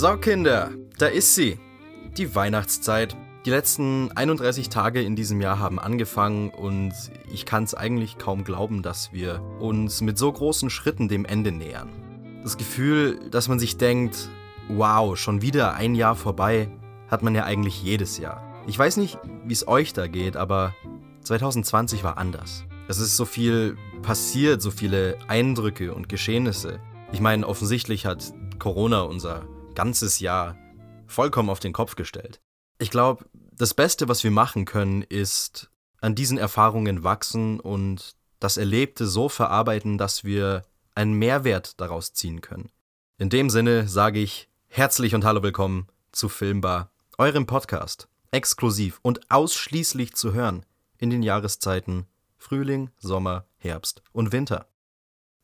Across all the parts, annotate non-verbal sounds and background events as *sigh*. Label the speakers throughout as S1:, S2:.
S1: So, Kinder, da ist sie. Die Weihnachtszeit. Die letzten 31 Tage in diesem Jahr haben angefangen und ich kann es eigentlich kaum glauben, dass wir uns mit so großen Schritten dem Ende nähern. Das Gefühl, dass man sich denkt, wow, schon wieder ein Jahr vorbei, hat man ja eigentlich jedes Jahr. Ich weiß nicht, wie es euch da geht, aber 2020 war anders. Es ist so viel passiert, so viele Eindrücke und Geschehnisse. Ich meine, offensichtlich hat Corona unser ganzes Jahr vollkommen auf den Kopf gestellt. Ich glaube, das Beste, was wir machen können, ist an diesen Erfahrungen wachsen und das Erlebte so verarbeiten, dass wir einen Mehrwert daraus ziehen können. In dem Sinne sage ich herzlich und hallo willkommen zu Filmbar, eurem Podcast, exklusiv und ausschließlich zu hören in den Jahreszeiten Frühling, Sommer, Herbst und Winter.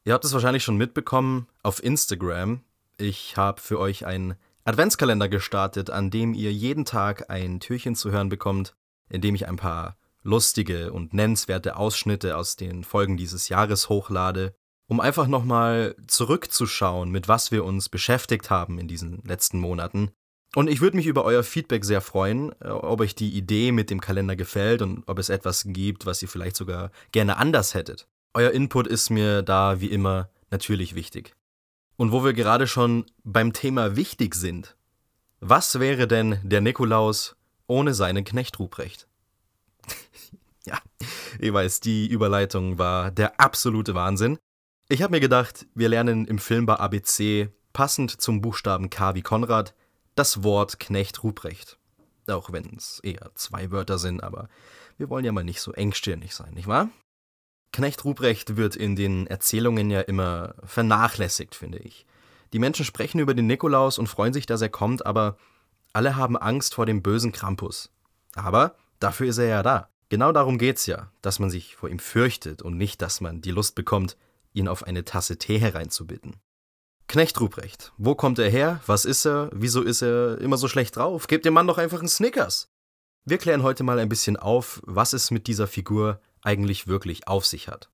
S1: Ihr habt es wahrscheinlich schon mitbekommen auf Instagram. Ich habe für euch einen Adventskalender gestartet, an dem ihr jeden Tag ein Türchen zu hören bekommt, in dem ich ein paar lustige und nennenswerte Ausschnitte aus den Folgen dieses Jahres hochlade, um einfach nochmal zurückzuschauen, mit was wir uns beschäftigt haben in diesen letzten Monaten. Und ich würde mich über euer Feedback sehr freuen, äh, ob euch die Idee mit dem Kalender gefällt und ob es etwas gibt, was ihr vielleicht sogar gerne anders hättet. Euer Input ist mir da wie immer natürlich wichtig. Und wo wir gerade schon beim Thema wichtig sind, was wäre denn der Nikolaus ohne seinen Knecht Ruprecht? *laughs* ja, ich weiß, die Überleitung war der absolute Wahnsinn. Ich habe mir gedacht, wir lernen im Film bei ABC, passend zum Buchstaben K wie Konrad, das Wort Knecht Ruprecht. Auch wenn es eher zwei Wörter sind, aber wir wollen ja mal nicht so engstirnig sein, nicht wahr? Knecht Ruprecht wird in den Erzählungen ja immer vernachlässigt, finde ich. Die Menschen sprechen über den Nikolaus und freuen sich, dass er kommt, aber alle haben Angst vor dem bösen Krampus. Aber dafür ist er ja da. Genau darum geht's ja, dass man sich vor ihm fürchtet und nicht, dass man die Lust bekommt, ihn auf eine Tasse Tee hereinzubitten. Knecht Ruprecht, wo kommt er her? Was ist er? Wieso ist er immer so schlecht drauf? Gebt dem Mann doch einfach einen Snickers. Wir klären heute mal ein bisschen auf, was es mit dieser Figur eigentlich wirklich auf sich hat.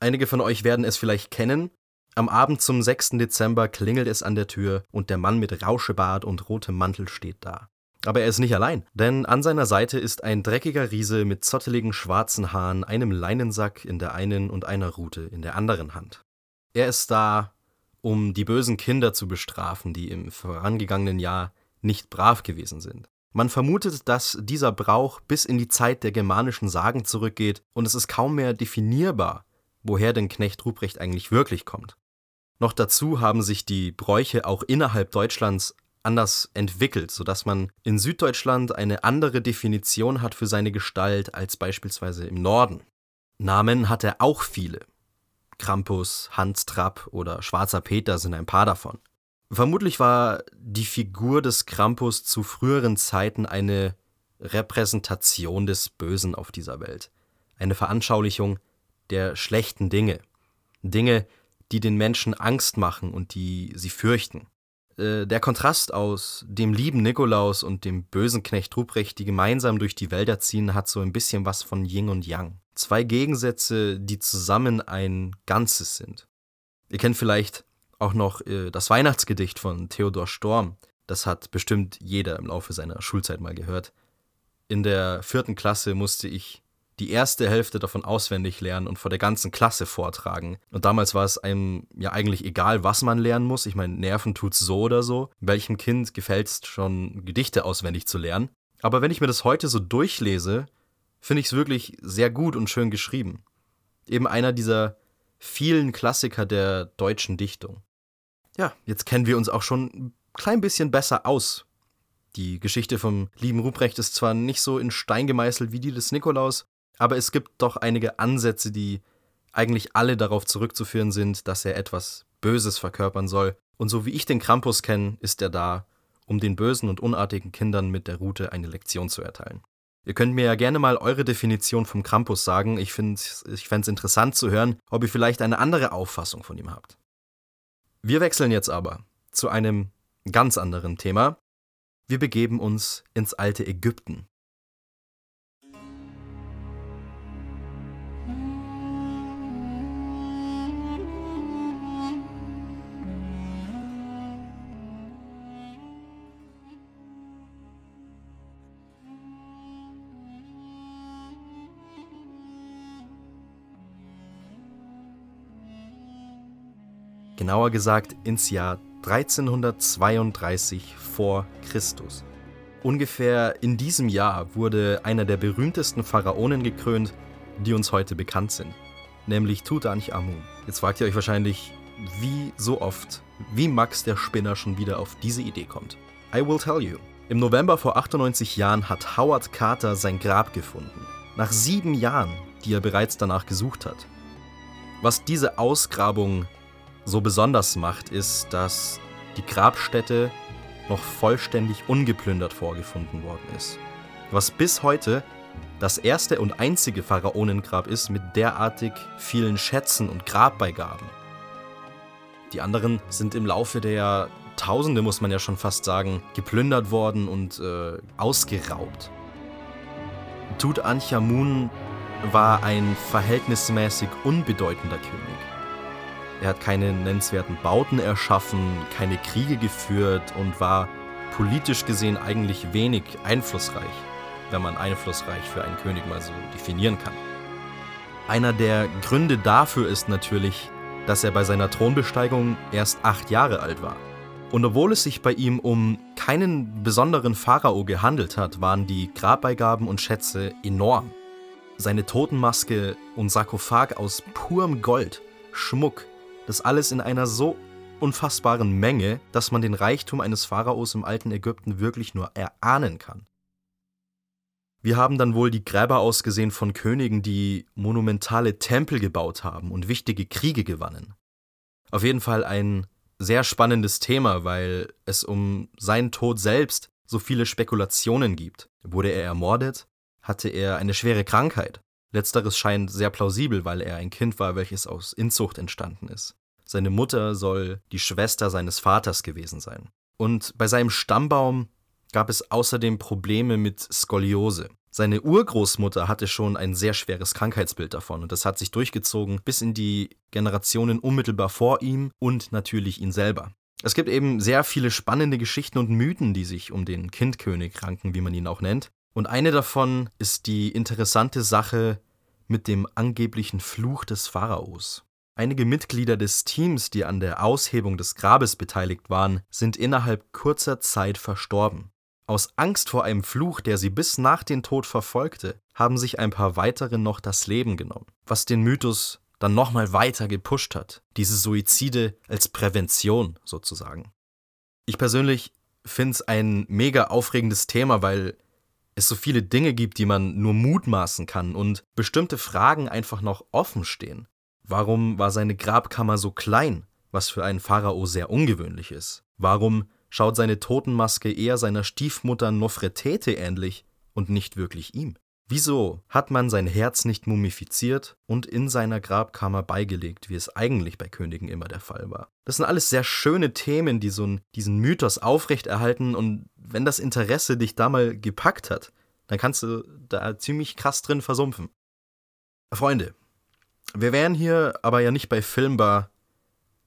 S1: Einige von euch werden es vielleicht kennen. Am Abend zum 6. Dezember klingelt es an der Tür und der Mann mit Rauschebart und rotem Mantel steht da. Aber er ist nicht allein, denn an seiner Seite ist ein dreckiger Riese mit zotteligen schwarzen Haaren, einem Leinensack in der einen und einer Rute in der anderen Hand. Er ist da, um die bösen Kinder zu bestrafen, die im vorangegangenen Jahr nicht brav gewesen sind. Man vermutet, dass dieser Brauch bis in die Zeit der germanischen Sagen zurückgeht und es ist kaum mehr definierbar, woher denn Knecht Ruprecht eigentlich wirklich kommt. Noch dazu haben sich die Bräuche auch innerhalb Deutschlands anders entwickelt, sodass man in Süddeutschland eine andere Definition hat für seine Gestalt als beispielsweise im Norden. Namen hat er auch viele. Krampus, Hans Trapp oder Schwarzer Peter sind ein paar davon. Vermutlich war die Figur des Krampus zu früheren Zeiten eine Repräsentation des Bösen auf dieser Welt, eine Veranschaulichung der schlechten Dinge, Dinge, die den Menschen Angst machen und die sie fürchten. Äh, der Kontrast aus dem lieben Nikolaus und dem bösen Knecht Ruprecht, die gemeinsam durch die Wälder ziehen, hat so ein bisschen was von Yin und Yang. Zwei Gegensätze, die zusammen ein Ganzes sind. Ihr kennt vielleicht auch noch äh, das Weihnachtsgedicht von Theodor Storm. Das hat bestimmt jeder im Laufe seiner Schulzeit mal gehört. In der vierten Klasse musste ich die erste Hälfte davon auswendig lernen und vor der ganzen Klasse vortragen. Und damals war es einem ja eigentlich egal, was man lernen muss. Ich meine, Nerven tut's so oder so. Welchem Kind gefällt es schon, Gedichte auswendig zu lernen? Aber wenn ich mir das heute so durchlese, finde ich es wirklich sehr gut und schön geschrieben. Eben einer dieser vielen Klassiker der deutschen Dichtung. Ja, jetzt kennen wir uns auch schon ein klein bisschen besser aus. Die Geschichte vom lieben Ruprecht ist zwar nicht so in Stein gemeißelt wie die des Nikolaus, aber es gibt doch einige Ansätze, die eigentlich alle darauf zurückzuführen sind, dass er etwas Böses verkörpern soll. Und so wie ich den Krampus kenne, ist er da, um den bösen und unartigen Kindern mit der Route eine Lektion zu erteilen. Ihr könnt mir ja gerne mal eure Definition vom Krampus sagen. Ich ich es interessant zu hören, ob ihr vielleicht eine andere Auffassung von ihm habt. Wir wechseln jetzt aber zu einem ganz anderen Thema. Wir begeben uns ins alte Ägypten. Genauer gesagt ins Jahr 1332 vor Christus. Ungefähr in diesem Jahr wurde einer der berühmtesten Pharaonen gekrönt, die uns heute bekannt sind, nämlich Tutanchamun. Jetzt fragt ihr euch wahrscheinlich, wie so oft, wie Max der Spinner schon wieder auf diese Idee kommt. I will tell you. Im November vor 98 Jahren hat Howard Carter sein Grab gefunden. Nach sieben Jahren, die er bereits danach gesucht hat. Was diese Ausgrabung so besonders macht, ist, dass die Grabstätte noch vollständig ungeplündert vorgefunden worden ist. Was bis heute das erste und einzige Pharaonengrab ist mit derartig vielen Schätzen und Grabbeigaben. Die anderen sind im Laufe der Tausende, muss man ja schon fast sagen, geplündert worden und äh, ausgeraubt. Tutanchamun war ein verhältnismäßig unbedeutender König. Er hat keine nennenswerten Bauten erschaffen, keine Kriege geführt und war politisch gesehen eigentlich wenig einflussreich, wenn man einflussreich für einen König mal so definieren kann. Einer der Gründe dafür ist natürlich, dass er bei seiner Thronbesteigung erst acht Jahre alt war. Und obwohl es sich bei ihm um keinen besonderen Pharao gehandelt hat, waren die Grabbeigaben und Schätze enorm. Seine Totenmaske und Sarkophag aus purem Gold, Schmuck, das alles in einer so unfassbaren Menge, dass man den Reichtum eines Pharaos im alten Ägypten wirklich nur erahnen kann. Wir haben dann wohl die Gräber ausgesehen von Königen, die monumentale Tempel gebaut haben und wichtige Kriege gewannen. Auf jeden Fall ein sehr spannendes Thema, weil es um seinen Tod selbst so viele Spekulationen gibt. Wurde er ermordet? Hatte er eine schwere Krankheit? Letzteres scheint sehr plausibel, weil er ein Kind war, welches aus Inzucht entstanden ist. Seine Mutter soll die Schwester seines Vaters gewesen sein. Und bei seinem Stammbaum gab es außerdem Probleme mit Skoliose. Seine Urgroßmutter hatte schon ein sehr schweres Krankheitsbild davon und das hat sich durchgezogen bis in die Generationen unmittelbar vor ihm und natürlich ihn selber. Es gibt eben sehr viele spannende Geschichten und Mythen, die sich um den Kindkönig ranken, wie man ihn auch nennt. Und eine davon ist die interessante Sache mit dem angeblichen Fluch des Pharaos. Einige Mitglieder des Teams, die an der Aushebung des Grabes beteiligt waren, sind innerhalb kurzer Zeit verstorben. Aus Angst vor einem Fluch, der sie bis nach den Tod verfolgte, haben sich ein paar weitere noch das Leben genommen, was den Mythos dann nochmal weiter gepusht hat, diese Suizide als Prävention sozusagen. Ich persönlich finde es ein mega aufregendes Thema, weil es so viele Dinge gibt, die man nur mutmaßen kann und bestimmte Fragen einfach noch offen stehen. Warum war seine Grabkammer so klein, was für einen Pharao sehr ungewöhnlich ist? Warum schaut seine Totenmaske eher seiner Stiefmutter Nofretete ähnlich und nicht wirklich ihm. Wieso hat man sein Herz nicht mumifiziert und in seiner Grabkammer beigelegt, wie es eigentlich bei Königen immer der Fall war? Das sind alles sehr schöne Themen, die so einen, diesen Mythos aufrechterhalten und wenn das Interesse dich da mal gepackt hat, dann kannst du da ziemlich krass drin versumpfen. Freunde, wir wären hier aber ja nicht bei Filmbar,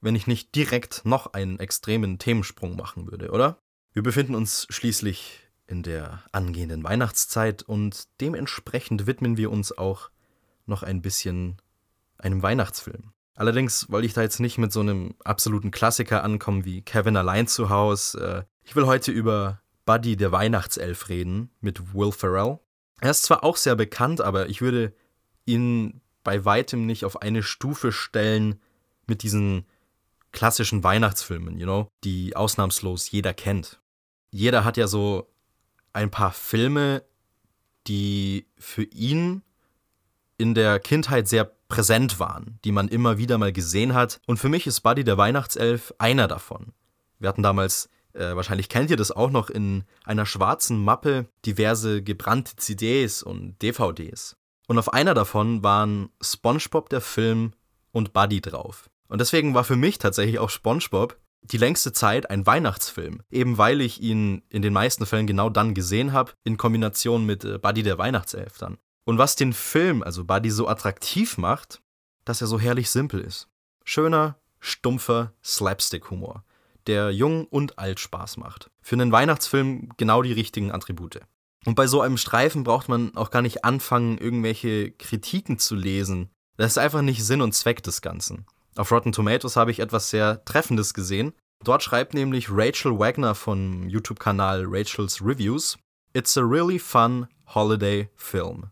S1: wenn ich nicht direkt noch einen extremen Themensprung machen würde, oder? Wir befinden uns schließlich in der angehenden Weihnachtszeit und dementsprechend widmen wir uns auch noch ein bisschen einem Weihnachtsfilm. Allerdings wollte ich da jetzt nicht mit so einem absoluten Klassiker ankommen wie Kevin allein zu Hause. Äh, ich will heute über Buddy der Weihnachtself reden mit Will Ferrell. Er ist zwar auch sehr bekannt, aber ich würde ihn bei weitem nicht auf eine Stufe stellen mit diesen klassischen Weihnachtsfilmen, you know, die ausnahmslos jeder kennt. Jeder hat ja so ein paar Filme, die für ihn in der Kindheit sehr präsent waren, die man immer wieder mal gesehen hat. Und für mich ist Buddy der Weihnachtself einer davon. Wir hatten damals, äh, wahrscheinlich kennt ihr das auch noch, in einer schwarzen Mappe diverse gebrannte CDs und DVDs. Und auf einer davon waren SpongeBob der Film und Buddy drauf. Und deswegen war für mich tatsächlich auch SpongeBob die längste Zeit ein Weihnachtsfilm, eben weil ich ihn in den meisten Fällen genau dann gesehen habe, in Kombination mit äh, Buddy der Weihnachtself dann. Und was den Film, also Buddy, so attraktiv macht, dass er so herrlich simpel ist. Schöner, stumpfer Slapstick-Humor, der jung und alt Spaß macht. Für einen Weihnachtsfilm genau die richtigen Attribute. Und bei so einem Streifen braucht man auch gar nicht anfangen, irgendwelche Kritiken zu lesen. Das ist einfach nicht Sinn und Zweck des Ganzen. Auf Rotten Tomatoes habe ich etwas sehr Treffendes gesehen. Dort schreibt nämlich Rachel Wagner vom YouTube-Kanal Rachel's Reviews: It's a really fun holiday film.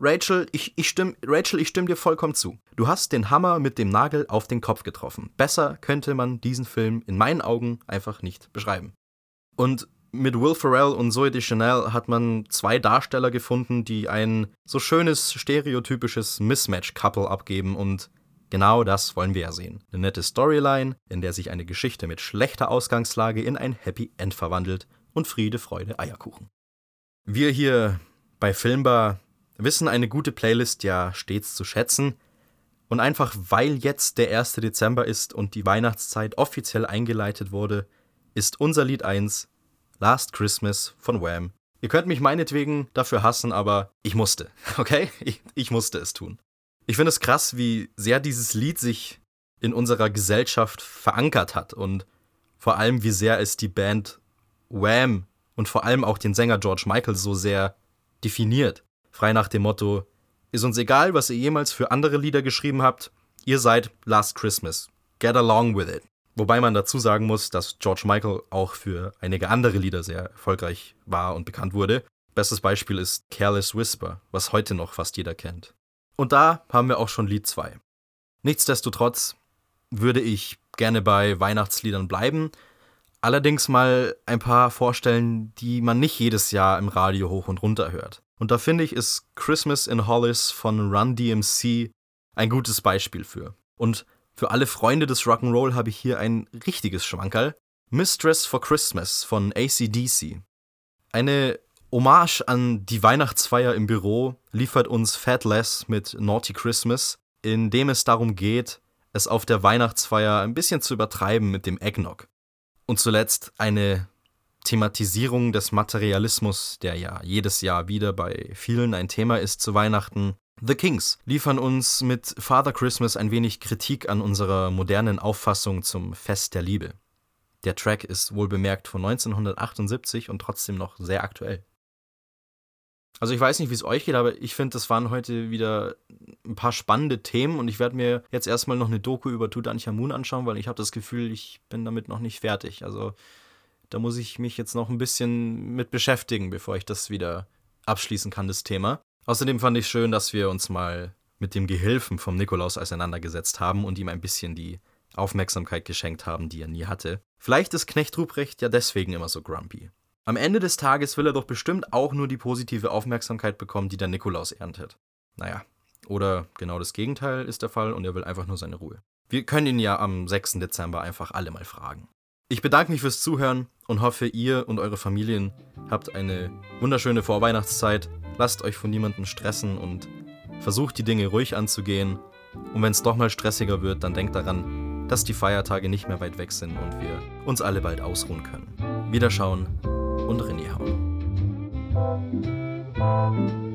S1: Rachel, ich, ich stimme Rachel, ich stimme dir vollkommen zu. Du hast den Hammer mit dem Nagel auf den Kopf getroffen. Besser könnte man diesen Film in meinen Augen einfach nicht beschreiben. Und mit Will Ferrell und Zoe Deschanel hat man zwei Darsteller gefunden, die ein so schönes, stereotypisches Mismatch-Couple abgeben und genau das wollen wir ja sehen. Eine nette Storyline, in der sich eine Geschichte mit schlechter Ausgangslage in ein Happy End verwandelt und Friede, Freude, Eierkuchen. Wir hier bei Filmbar wissen eine gute Playlist ja stets zu schätzen. Und einfach weil jetzt der 1. Dezember ist und die Weihnachtszeit offiziell eingeleitet wurde, ist unser Lied 1 Last Christmas von Wham. Ihr könnt mich meinetwegen dafür hassen, aber ich musste, *laughs* okay? Ich, ich musste es tun. Ich finde es krass, wie sehr dieses Lied sich in unserer Gesellschaft verankert hat und vor allem, wie sehr es die Band Wham und vor allem auch den Sänger George Michael so sehr definiert. Frei nach dem Motto, ist uns egal, was ihr jemals für andere Lieder geschrieben habt, ihr seid Last Christmas. Get along with it. Wobei man dazu sagen muss, dass George Michael auch für einige andere Lieder sehr erfolgreich war und bekannt wurde. Bestes Beispiel ist Careless Whisper, was heute noch fast jeder kennt. Und da haben wir auch schon Lied 2. Nichtsdestotrotz würde ich gerne bei Weihnachtsliedern bleiben, allerdings mal ein paar vorstellen, die man nicht jedes Jahr im Radio hoch und runter hört. Und da finde ich, ist Christmas in Hollis von Run DMC ein gutes Beispiel für. Und für alle Freunde des Rock'n'Roll habe ich hier ein richtiges Schmankerl. Mistress for Christmas von ACDC. Eine Hommage an die Weihnachtsfeier im Büro liefert uns Fat Les mit Naughty Christmas, in dem es darum geht, es auf der Weihnachtsfeier ein bisschen zu übertreiben mit dem Eggnog. Und zuletzt eine Thematisierung des Materialismus, der ja jedes Jahr wieder bei vielen ein Thema ist zu Weihnachten. The Kings liefern uns mit Father Christmas ein wenig Kritik an unserer modernen Auffassung zum Fest der Liebe. Der Track ist wohl bemerkt von 1978 und trotzdem noch sehr aktuell. Also ich weiß nicht, wie es euch geht, aber ich finde, das waren heute wieder ein paar spannende Themen und ich werde mir jetzt erstmal noch eine Doku über Tutanchamun anschauen, weil ich habe das Gefühl, ich bin damit noch nicht fertig. Also da muss ich mich jetzt noch ein bisschen mit beschäftigen, bevor ich das wieder abschließen kann, das Thema. Außerdem fand ich schön, dass wir uns mal mit dem Gehilfen vom Nikolaus auseinandergesetzt haben und ihm ein bisschen die Aufmerksamkeit geschenkt haben, die er nie hatte. Vielleicht ist Knecht Ruprecht ja deswegen immer so grumpy. Am Ende des Tages will er doch bestimmt auch nur die positive Aufmerksamkeit bekommen, die der Nikolaus erntet. Naja, oder genau das Gegenteil ist der Fall und er will einfach nur seine Ruhe. Wir können ihn ja am 6. Dezember einfach alle mal fragen. Ich bedanke mich fürs Zuhören und hoffe, ihr und eure Familien habt eine wunderschöne Vorweihnachtszeit. Lasst euch von niemandem stressen und versucht die Dinge ruhig anzugehen. Und wenn es doch mal stressiger wird, dann denkt daran, dass die Feiertage nicht mehr weit weg sind und wir uns alle bald ausruhen können. Wiederschauen und René hauen.